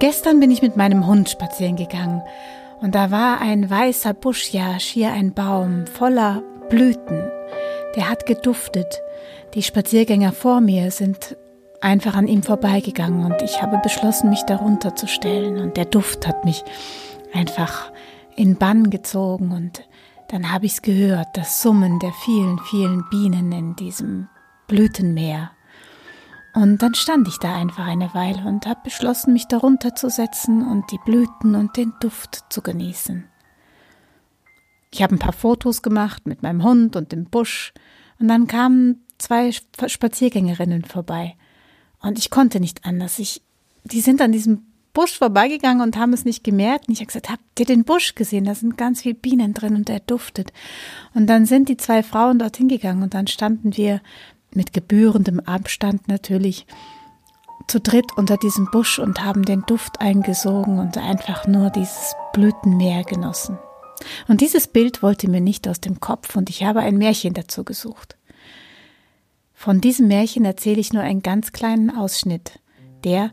Gestern bin ich mit meinem Hund spazieren gegangen und da war ein weißer Busch, ja, schier ein Baum voller Blüten. Der hat geduftet. Die Spaziergänger vor mir sind einfach an ihm vorbeigegangen und ich habe beschlossen, mich darunter zu stellen und der Duft hat mich einfach in Bann gezogen und dann habe ich es gehört, das Summen der vielen, vielen Bienen in diesem Blütenmeer. Und dann stand ich da einfach eine Weile und habe beschlossen, mich darunter zu setzen und die Blüten und den Duft zu genießen. Ich habe ein paar Fotos gemacht mit meinem Hund und dem Busch, und dann kamen zwei Spaziergängerinnen vorbei. Und ich konnte nicht anders. Ich, die sind an diesem Busch vorbeigegangen und haben es nicht gemerkt. Und ich habe gesagt, habt ihr den Busch gesehen? Da sind ganz viele Bienen drin und der duftet. Und dann sind die zwei Frauen dorthin gegangen und dann standen wir mit gebührendem Abstand natürlich zu dritt unter diesem Busch und haben den Duft eingesogen und einfach nur dieses Blütenmeer genossen. Und dieses Bild wollte mir nicht aus dem Kopf und ich habe ein Märchen dazu gesucht. Von diesem Märchen erzähle ich nur einen ganz kleinen Ausschnitt, der,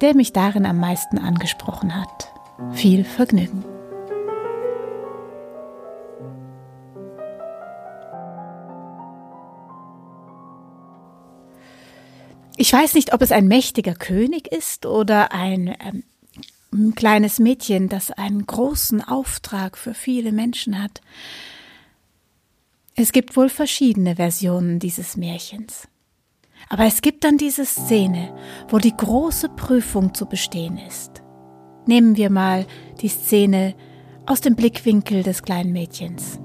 der mich darin am meisten angesprochen hat. Viel Vergnügen. Ich weiß nicht, ob es ein mächtiger König ist oder ein ähm, ein kleines Mädchen, das einen großen Auftrag für viele Menschen hat. Es gibt wohl verschiedene Versionen dieses Märchens. Aber es gibt dann diese Szene, wo die große Prüfung zu bestehen ist. Nehmen wir mal die Szene aus dem Blickwinkel des kleinen Mädchens.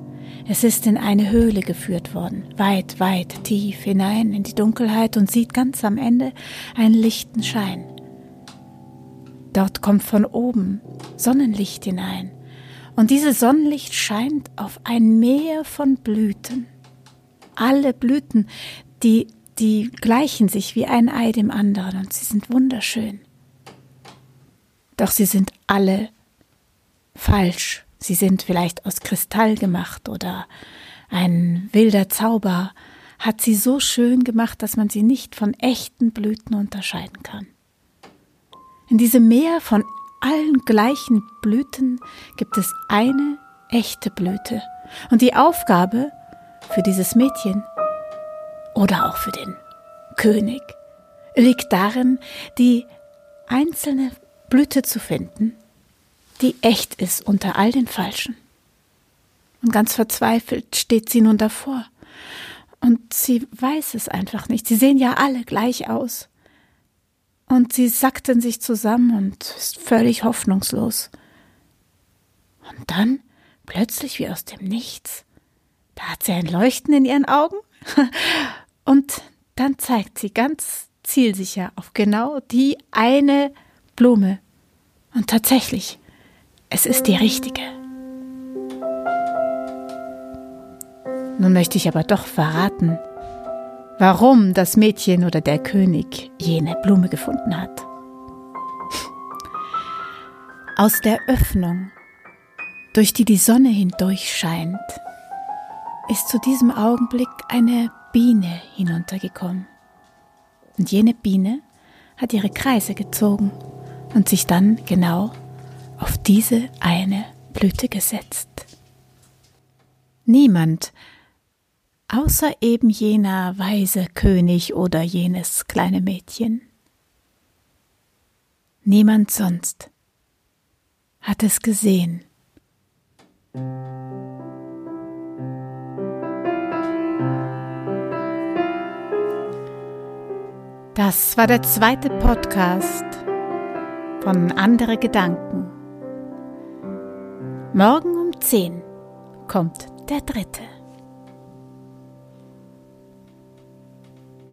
Es ist in eine Höhle geführt worden, weit, weit tief hinein in die Dunkelheit und sieht ganz am Ende einen lichten Schein. Dort kommt von oben Sonnenlicht hinein. Und dieses Sonnenlicht scheint auf ein Meer von Blüten. Alle Blüten, die, die gleichen sich wie ein Ei dem anderen und sie sind wunderschön. Doch sie sind alle falsch. Sie sind vielleicht aus Kristall gemacht oder ein wilder Zauber hat sie so schön gemacht, dass man sie nicht von echten Blüten unterscheiden kann. In diesem Meer von allen gleichen Blüten gibt es eine echte Blüte. Und die Aufgabe für dieses Mädchen oder auch für den König liegt darin, die einzelne Blüte zu finden, die echt ist unter all den falschen. Und ganz verzweifelt steht sie nun davor. Und sie weiß es einfach nicht. Sie sehen ja alle gleich aus. Und sie sackten sich zusammen und ist völlig hoffnungslos. Und dann, plötzlich wie aus dem Nichts, da hat sie ein Leuchten in ihren Augen und dann zeigt sie ganz zielsicher auf genau die eine Blume. Und tatsächlich, es ist die richtige. Nun möchte ich aber doch verraten, warum das Mädchen oder der König jene Blume gefunden hat. Aus der Öffnung, durch die die Sonne hindurch scheint, ist zu diesem Augenblick eine Biene hinuntergekommen. Und jene Biene hat ihre Kreise gezogen und sich dann genau auf diese eine Blüte gesetzt. Niemand außer eben jener weise König oder jenes kleine Mädchen. Niemand sonst hat es gesehen. Das war der zweite Podcast von Andere Gedanken. Morgen um 10 kommt der dritte.